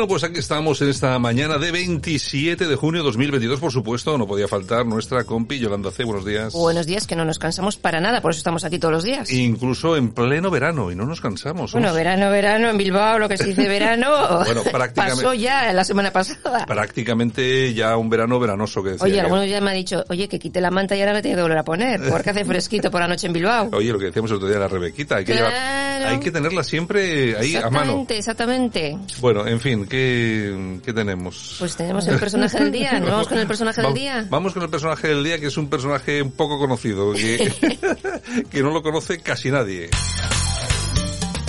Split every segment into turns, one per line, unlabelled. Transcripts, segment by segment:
Bueno, pues aquí estamos en esta mañana de 27 de junio de 2022, por supuesto, no podía faltar nuestra compi Yolanda C. Buenos días.
Buenos días, que no nos cansamos para nada, por eso estamos aquí todos los días.
Incluso en pleno verano, y no nos cansamos.
Bueno, verano, verano, en Bilbao, lo que se dice verano,
bueno, prácticamente,
pasó ya la semana pasada.
Prácticamente ya un verano veranoso que decía.
Oye, algunos ya me ha dicho, oye, que quite la manta y ahora me tiene que volver a poner, porque hace fresquito por la noche en Bilbao.
Oye, lo que decíamos el otro día la Rebequita, hay que,
Claro.
llevar- hay que tenerla siempre ahí a mano.
Exactamente, exactamente.
Bueno, en fin, ¿qué, qué tenemos?
Pues tenemos el personaje del día, ¿no? Vamos con el personaje del día.
Vamos con el personaje del día, que es un personaje un poco conocido, que, que no lo conoce casi nadie.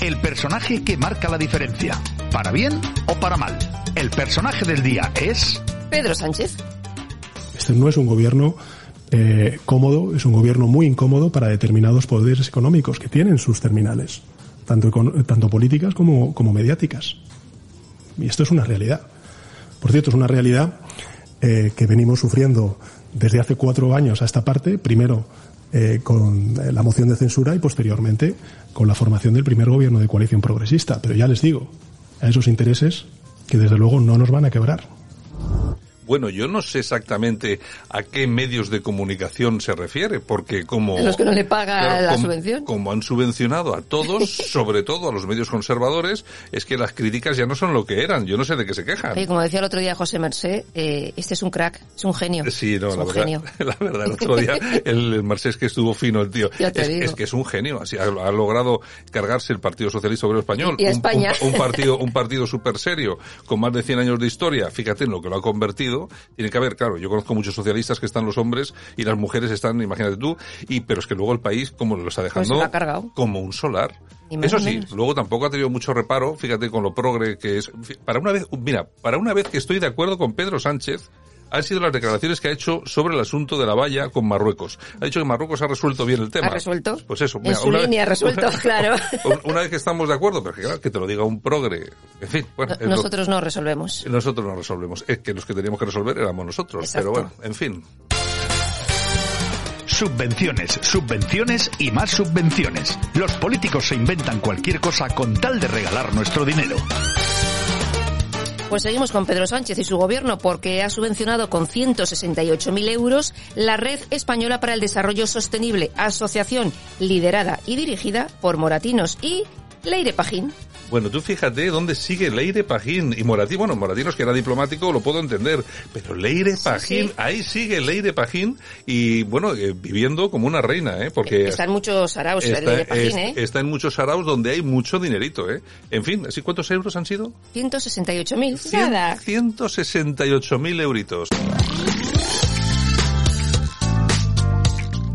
El personaje que marca la diferencia, para bien o para mal. El personaje del día es...
Pedro Sánchez.
Este no es un gobierno eh, cómodo, es un gobierno muy incómodo para determinados poderes económicos que tienen sus terminales, tanto, econ- tanto políticas como, como mediáticas. Y esto es una realidad. Por cierto, es una realidad eh, que venimos sufriendo desde hace cuatro años a esta parte, primero eh, con eh, la moción de censura y posteriormente con la formación del primer gobierno de coalición progresista. Pero ya les digo, a esos intereses que desde luego no nos van a quebrar.
Bueno, yo no sé exactamente a qué medios de comunicación se refiere, porque como...
Los que no le paga la subvención.
Como han subvencionado a todos, sobre todo a los medios conservadores, es que las críticas ya no son lo que eran. Yo no sé de qué se quejan.
Oye, como decía el otro día José Mercé, eh, este es un crack, es un genio.
Sí, no,
es
la
un
verdad,
genio.
la verdad, el otro día el, el Marcés que estuvo fino el tío.
Ya te
Es,
digo.
es que es un genio, así ha, ha logrado cargarse el Partido Socialista Obrero Español.
Y a
un,
España.
Un, un partido, un partido súper serio, con más de 100 años de historia. Fíjate en lo que lo ha convertido. Tiene que haber, claro, yo conozco muchos socialistas que están los hombres y las mujeres están, imagínate tú, y pero es que luego el país, como lo está dejando,
Pues ha cargado.
como un solar. Eso sí, luego tampoco ha tenido mucho reparo, fíjate con lo progre que es. Para una vez, mira, para una vez que estoy de acuerdo con Pedro Sánchez, han sido las declaraciones que ha hecho sobre el asunto de la valla con Marruecos. Ha dicho que Marruecos ha resuelto bien el tema.
¿Ha resuelto?
Pues eso.
En
mira,
su
una vez-
línea ha resuelto, claro.
Una vez que estamos de acuerdo, pero que, claro, que te lo diga un progre. En fin, bueno. lo-
Nosotros no resolvemos.
nosotros no resolvemos. Es que los que teníamos que resolver éramos nosotros.
Exacto.
Pero bueno, en fin.
Subvenciones, subvenciones y más subvenciones. Los políticos se inventan cualquier cosa con tal de regalar nuestro dinero.
Pues seguimos con Pedro Sánchez y su gobierno porque ha subvencionado con 168.000 euros la Red Española para el Desarrollo Sostenible, asociación liderada y dirigida por Moratinos y Leire Pajín.
Bueno, tú fíjate dónde sigue Leire Pajín y Moratín. Bueno, Moratinos que era diplomático lo puedo entender, pero Leire Pajín,
sí.
ahí sigue Leire Pajín y bueno, eh, viviendo como una reina, ¿eh? Porque
Está en muchos araos
está,
Leire Pajín,
es-
¿eh?
está en muchos araos donde hay mucho dinerito, ¿eh? En fin, ¿así cuántos euros han sido?
168.000.
Cien-
Nada.
168.000 euritos.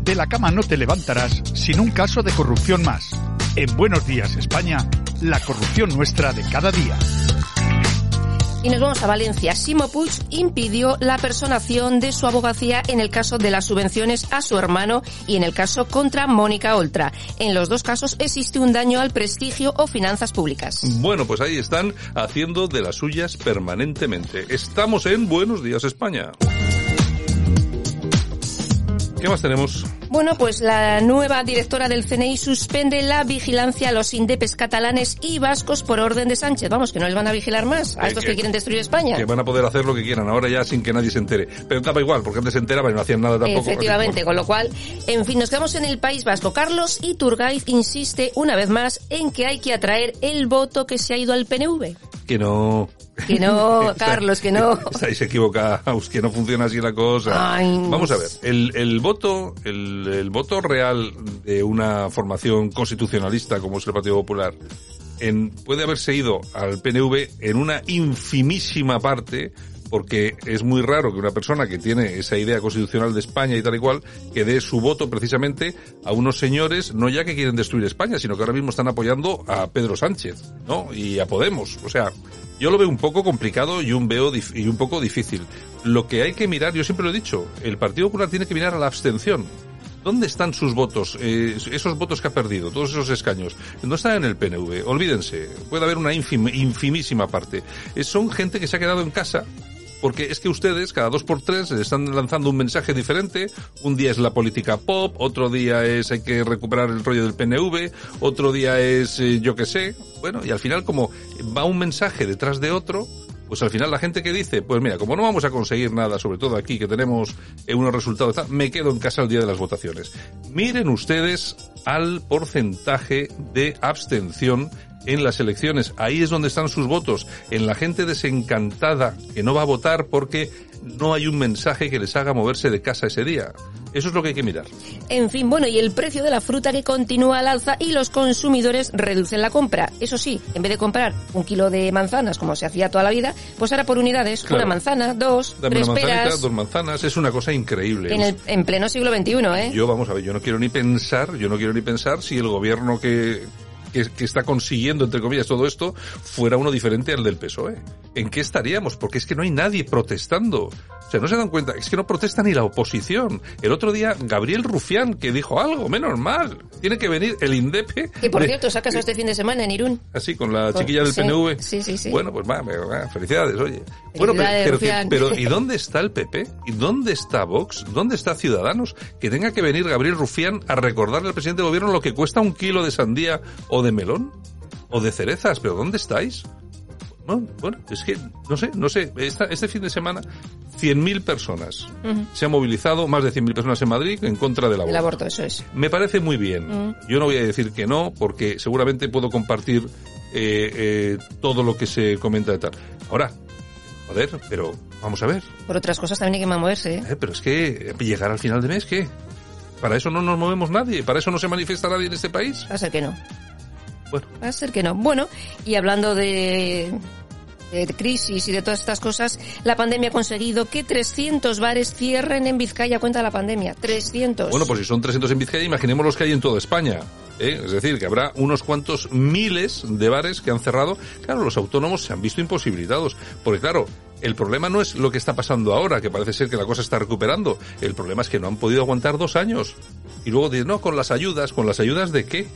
De la cama no te levantarás sin un caso de corrupción más. En Buenos Días, España, la corrupción nuestra de cada día.
Y nos vamos a Valencia. Simo Puig impidió la personación de su abogacía en el caso de las subvenciones a su hermano y en el caso contra Mónica Oltra. En los dos casos existe un daño al prestigio o finanzas públicas.
Bueno, pues ahí están haciendo de las suyas permanentemente. Estamos en Buenos Días, España. ¿Qué más tenemos?
Bueno, pues la nueva directora del CNI suspende la vigilancia a los indepes catalanes y vascos por orden de Sánchez. Vamos, que no les van a vigilar más a
Eh,
estos
que-
que quieren destruir España.
Que van a poder hacer lo que quieran ahora ya sin que nadie se entere. Pero daba igual, porque antes se enteraban y no hacían nada tampoco.
Efectivamente, con lo cual, en fin, nos quedamos en el País Vasco. Carlos Iturgaiz insiste una vez más en que hay que atraer el voto que se ha ido al PNV.
Que no.
Que no, Carlos, que no.
Estáis equivocados, que no funciona así la cosa.
Ay.
Vamos a ver, el, el voto, el, el voto real de una formación constitucionalista como es el Partido Popular, en, puede haberse ido al PNV en una infimísima parte porque es muy raro que una persona que tiene esa idea constitucional de España y tal y cual, que dé su voto precisamente a unos señores, no ya que quieren destruir España, sino que ahora mismo están apoyando a Pedro Sánchez, ¿no? Y a Podemos. O sea, yo lo veo un poco complicado y un veo y un poco difícil. Lo que hay que mirar, yo siempre lo he dicho, el Partido Popular tiene que mirar a la abstención. ¿Dónde están sus votos? Eh, esos votos que ha perdido, todos esos escaños. No están en el PNV. Olvídense. Puede haber una ínfima, infimísima parte. Eh, son gente que se ha quedado en casa porque es que ustedes cada dos por tres están lanzando un mensaje diferente. Un día es la política pop, otro día es hay que recuperar el rollo del PNV, otro día es eh, yo qué sé. Bueno, y al final como va un mensaje detrás de otro, pues al final la gente que dice, pues mira, como no vamos a conseguir nada, sobre todo aquí que tenemos eh, unos resultados, me quedo en casa el día de las votaciones. Miren ustedes al porcentaje de abstención en las elecciones. Ahí es donde están sus votos, en la gente desencantada que no va a votar porque no hay un mensaje que les haga moverse de casa ese día. Eso es lo que hay que mirar.
En fin, bueno, y el precio de la fruta que continúa al alza y los consumidores reducen la compra. Eso sí, en vez de comprar un kilo de manzanas como se hacía toda la vida, pues ahora por unidades, una manzana, dos, tres peras.
dos manzanas, es una cosa increíble.
En, el, en pleno siglo XXI, ¿eh?
Yo, vamos a ver, yo no quiero ni pensar, yo no quiero ni pensar si el gobierno que, que, está consiguiendo, entre comillas, todo esto, fuera uno diferente al del PSOE. ¿En qué estaríamos? Porque es que no hay nadie protestando. O sea, no se dan cuenta, es que no protesta ni la oposición. El otro día, Gabriel Rufián, que dijo algo, menos mal. Tiene que venir el INDEPE.
Que por cierto, sacas este fin de semana en Irún.
Así, con la chiquilla del PNV.
Sí, sí, sí.
Bueno, pues va, felicidades, oye. Bueno, pero, pero, ¿y dónde está el PP? ¿Y dónde está Vox? ¿Dónde está Ciudadanos? Que tenga que venir Gabriel Rufián a recordarle al presidente del gobierno lo que cuesta un kilo de sandía o de melón o de cerezas, pero ¿dónde estáis? Bueno, bueno es que no sé, no sé, este fin de semana 100.000 personas se han movilizado, más de 100.000 personas en Madrid en contra del aborto.
El aborto, eso es.
Me parece muy bien. Yo no voy a decir que no, porque seguramente puedo compartir eh, eh, todo lo que se comenta de tal. Ahora, joder, pero vamos a ver.
Por otras cosas también hay que moverse. ¿eh?
¿eh? pero es que llegar al final de mes, ¿qué? Para eso no nos movemos nadie, para eso no se manifiesta nadie en este país.
Va a ser que no.
Bueno.
Va a ser que no. Bueno, y hablando de, de crisis y de todas estas cosas, la pandemia ha conseguido que 300 bares cierren en Vizcaya. Cuenta la pandemia. 300.
Bueno, pues si son 300 en Vizcaya, imaginemos los que hay en toda España. ¿eh? Es decir, que habrá unos cuantos miles de bares que han cerrado. Claro, los autónomos se han visto imposibilitados. Porque claro, el problema no es lo que está pasando ahora, que parece ser que la cosa está recuperando. El problema es que no han podido aguantar dos años. Y luego dicen, no, con las ayudas. ¿Con las ayudas de qué?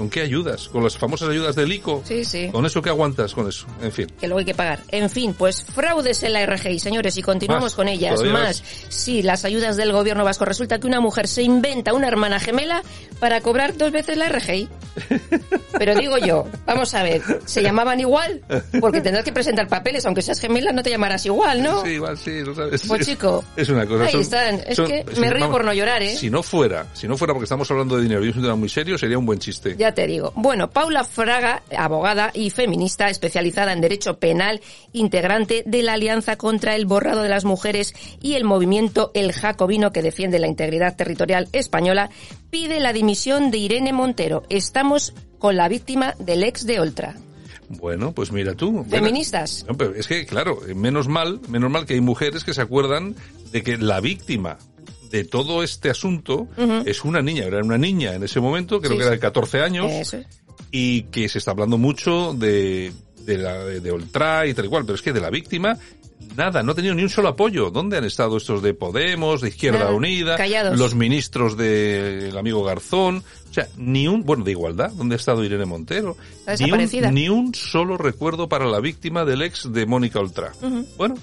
¿Con qué ayudas? ¿Con las famosas ayudas del ICO?
Sí, sí.
¿Con eso qué aguantas con eso? En fin.
Que luego hay que pagar. En fin, pues fraudes en la RGI, señores, y continuamos con ellas. Más, sí, las ayudas del gobierno vasco. Resulta que una mujer se inventa una hermana gemela para cobrar dos veces la RGI. Pero digo yo, vamos a ver, ¿se llamaban igual? Porque tendrás que presentar papeles, aunque seas gemela no te llamarás igual, ¿no?
Sí, igual sí, lo sabes.
Pues chico.
Es una cosa.
Ahí están. Es que me río por no llorar, ¿eh?
Si no fuera, si no fuera porque estamos hablando de dinero y es un tema muy serio, sería un buen chiste.
Ya te digo. Bueno, Paula Fraga, abogada y feminista especializada en derecho penal, integrante de la Alianza contra el Borrado de las Mujeres y el movimiento El Jacobino que defiende la integridad territorial española, pide la dimisión de Irene Montero. Estamos con la víctima del ex de Oltra.
Bueno, pues mira tú.
Feministas.
es que, claro, menos mal, menos mal que hay mujeres que se acuerdan de que la víctima de todo este asunto es una niña, era una niña en ese momento, creo que era de 14 años, y que se está hablando mucho de, de, la, de, Oltra y tal y cual, pero es que de la víctima nada, no ha tenido ni un solo apoyo. ¿Dónde han estado estos de Podemos, de Izquierda Unida, los ministros del amigo Garzón? O sea, ni un, bueno, de igualdad, ¿dónde ha estado Irene Montero? Ni un, ni un, solo recuerdo para la víctima del ex de Mónica Oltra. Bueno,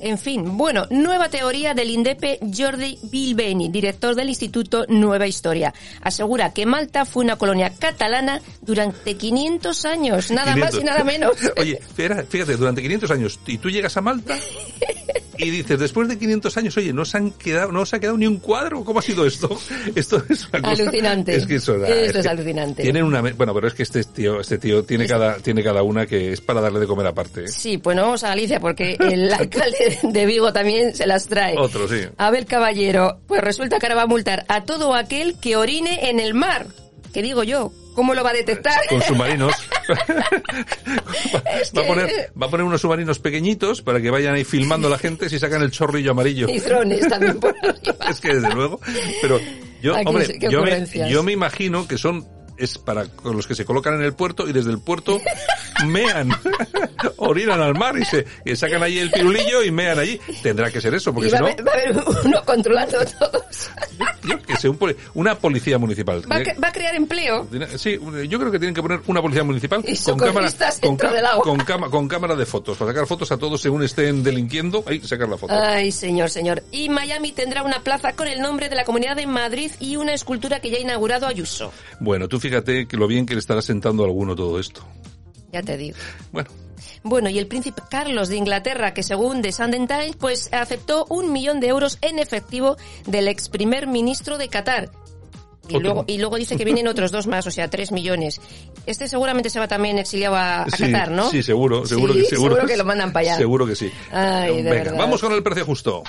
en fin, bueno, nueva teoría del INDEPE Jordi Bilbeni, director del Instituto Nueva Historia. Asegura que Malta fue una colonia catalana durante 500 años, nada más y nada menos.
Oye, fíjate, durante 500 años, y tú llegas a Malta y dices, después de 500 años, oye, no se han quedado, no se ha quedado ni un cuadro. ¿Cómo ha sido esto? Esto es
una cosa, Alucinante.
Es que eso,
es, alucinante.
Tienen una, bueno, pero es que este tío, este tío tiene cada, tiene cada una que es para darle de comer aparte. ¿eh?
Sí, bueno, vamos a Galicia porque el alcalde de Vigo también se las trae.
Otro, sí.
Abel Caballero, pues resulta que ahora va a multar a todo aquel que orine en el mar. ¿Qué digo yo? ¿Cómo lo va a detectar?
Con submarinos. va, a poner, va a poner unos submarinos pequeñitos para que vayan ahí filmando a la gente si sacan el chorrillo amarillo.
Y drones también por arriba.
es que desde luego. Pero yo, hombre, yo me, yo me imagino que son es para los que se colocan en el puerto y desde el puerto mean, orinan al mar y se sacan ahí el pirulillo y mean allí. Tendrá que ser eso, porque si no...
va a haber uno controlando todos.
Yo qué sé, un poli- una policía municipal.
Va a, cre- va a crear empleo.
Sí, yo creo que tienen que poner una policía municipal
Y
con cámara, con, ca-
del agua.
con cama- con cámara de fotos, para sacar fotos a todos según estén delinquiendo, ahí sacar la foto.
Ay, señor, señor. Y Miami tendrá una plaza con el nombre de la Comunidad de Madrid y una escultura que ya ha inaugurado Ayuso.
Bueno, tú fíjate que lo bien que le estará sentando a alguno todo esto.
Ya te digo.
Bueno,
Bueno, y el príncipe Carlos de Inglaterra, que según The Sunday Times, pues aceptó un millón de euros en efectivo del ex primer ministro de Qatar. Y luego, y luego dice que vienen otros dos más, o sea, tres millones. Este seguramente se va también exiliado a, a
sí,
Qatar, ¿no?
Sí, seguro, seguro
Sí,
que seguro.
seguro que lo mandan para allá.
Seguro que sí.
Ay, de
Venga, vamos con el precio justo.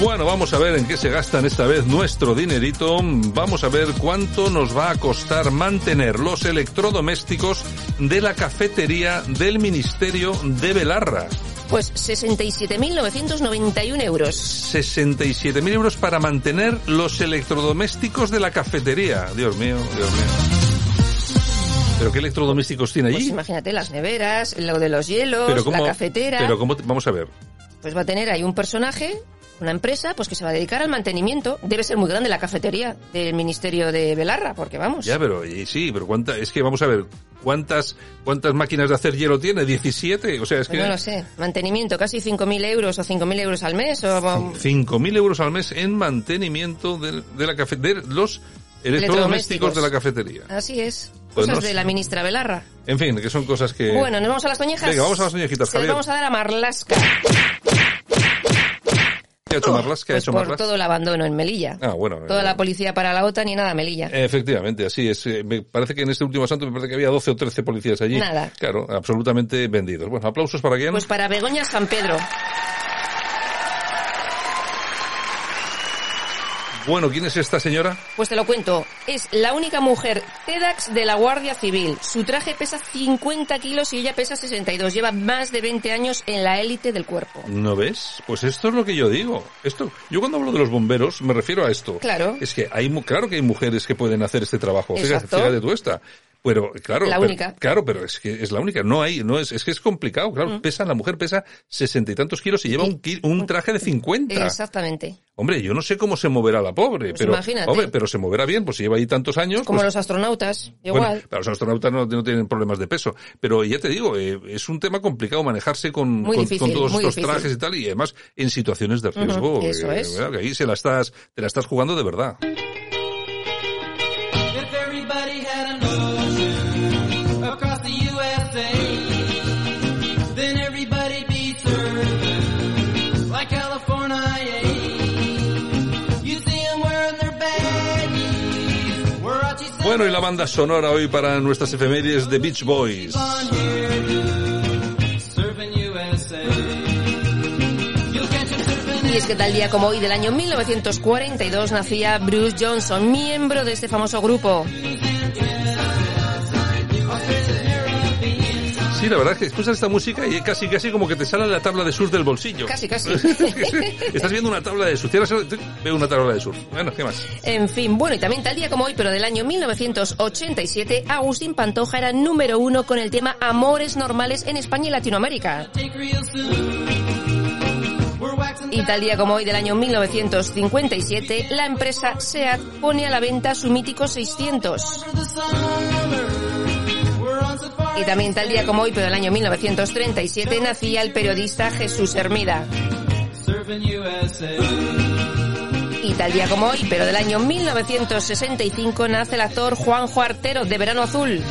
Bueno, vamos a ver en qué se gastan esta vez nuestro dinerito. Vamos a ver cuánto nos va a costar mantener los electrodomésticos de la cafetería del Ministerio de Belarra.
Pues 67.991 euros.
67.000 euros para mantener los electrodomésticos de la cafetería. Dios mío, Dios mío. ¿Pero qué electrodomésticos tiene
Pues
allí?
imagínate las neveras, lo de los hielos,
pero cómo,
la cafetera.
Pero cómo, vamos a ver.
Pues va a tener ahí un personaje, una empresa, pues que se va a dedicar al mantenimiento. Debe ser muy grande la cafetería del Ministerio de Belarra, porque vamos.
Ya, pero y sí, pero cuánta, es que vamos a ver, ¿cuántas cuántas máquinas de hacer hielo tiene? 17, o sea, es
Pues
que
no lo sé. Mantenimiento, casi 5.000 euros o 5.000 euros al mes. O,
5.000 euros al mes en mantenimiento de, de la cafe, de los electrodomésticos de la cafetería.
así es.
Pues
Cosas
no sé.
de la ministra Belarra.
En fin, que son cosas que...
Bueno, nos vamos a las toñejas.
Venga, vamos a las toñejitas,
Se las
Javier.
vamos a dar a Marlasca.
¿Qué ha hecho Marlas? ¿Qué ha
Pues
hecho
por todo el abandono en Melilla.
Ah, bueno.
Toda
eh,
la policía para la OTAN y nada Melilla.
Efectivamente, así es. Eh, Me parece que en este último santo me parece que había 12 o 13 policías allí.
Nada.
Claro, absolutamente vendidos. Bueno, aplausos para quién.
Pues para Begoña San Pedro.
Bueno, ¿quién es esta señora?
Pues te lo cuento. Es la única mujer TEDx de la Guardia Civil. Su traje pesa 50 kilos y ella pesa 62. Lleva más de 20 años en la élite del cuerpo.
¿No ves? Pues esto es lo que yo digo. Esto, yo cuando hablo de los bomberos me refiero a esto.
Claro.
Es que hay, claro que hay mujeres que pueden hacer este trabajo. Fíjate,
Exacto.
fíjate tú esta. Pero, claro.
La
pero-
única.
Claro, pero es que es la única. No hay, no es, es que es complicado. Claro, pesa, la mujer pesa sesenta y tantos kilos y lleva un, ki- un traje de 50.
Exactamente.
Hombre, yo no sé cómo se moverá la pobre,
Pues
pero,
imagínate.
hombre, pero se moverá bien, pues si lleva ahí tantos años.
Como
pues-
los astronautas.
bueno,
Igual.
pero los astronautas no, no tienen problemas de peso. Pero ya te digo, eh, es un tema complicado manejarse con,
Muy
con,
difícil,
con todos
muy
estos
difícil.
trajes y tal, y además en situaciones de riesgo.
eso
eh,
es.
¿verdad? Que ahí se la estás, te la estás jugando de verdad. Y la banda sonora hoy para nuestras efemérides de Beach Boys.
Y es que tal día como hoy del año 1942 nacía Bruce Johnson, miembro de este famoso grupo.
Sí, la verdad es que escuchas esta música y casi casi como que te sale la tabla de surf del bolsillo.
Casi, casi.
Estás viendo una tabla de surf. Veo una tabla de surf. Bueno, ¿qué más?
En fin, bueno, y también tal día como hoy, pero del año 1987, Agustín Pantoja era número uno con el tema Amores Normales en España y Latinoamérica. Y tal día como hoy del año 1957, la empresa SEAT pone a la venta su mítico 600. Y también tal día como hoy, pero del año 1937, nacía el periodista Jesús Hermida. Y tal día como hoy, pero del año 1965, nace el actor Juanjo Artero de Verano Azul.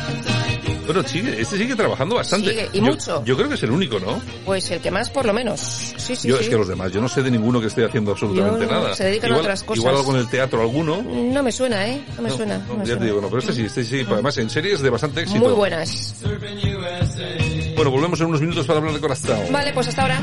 Bueno, sigue, este sigue trabajando bastante.
Sigue, y
Yo-
mucho.
Yo creo que es el único, ¿no?
Pues el que más, por lo menos. Sí, sí,
yo
sí.
es que los demás, yo no sé de ninguno que esté haciendo absolutamente
no,
nada.
se dedican a otras cosas.
Igual algo en el teatro alguno.
No me suena, ¿eh? No me suena. no me
ya
suena.
te digo, no, pero este sí, este sí, además en series de bastante éxito.
Muy buenas.
Bueno, volvemos en unos minutos para hablar de Corazón.
Vale, pues hasta ahora.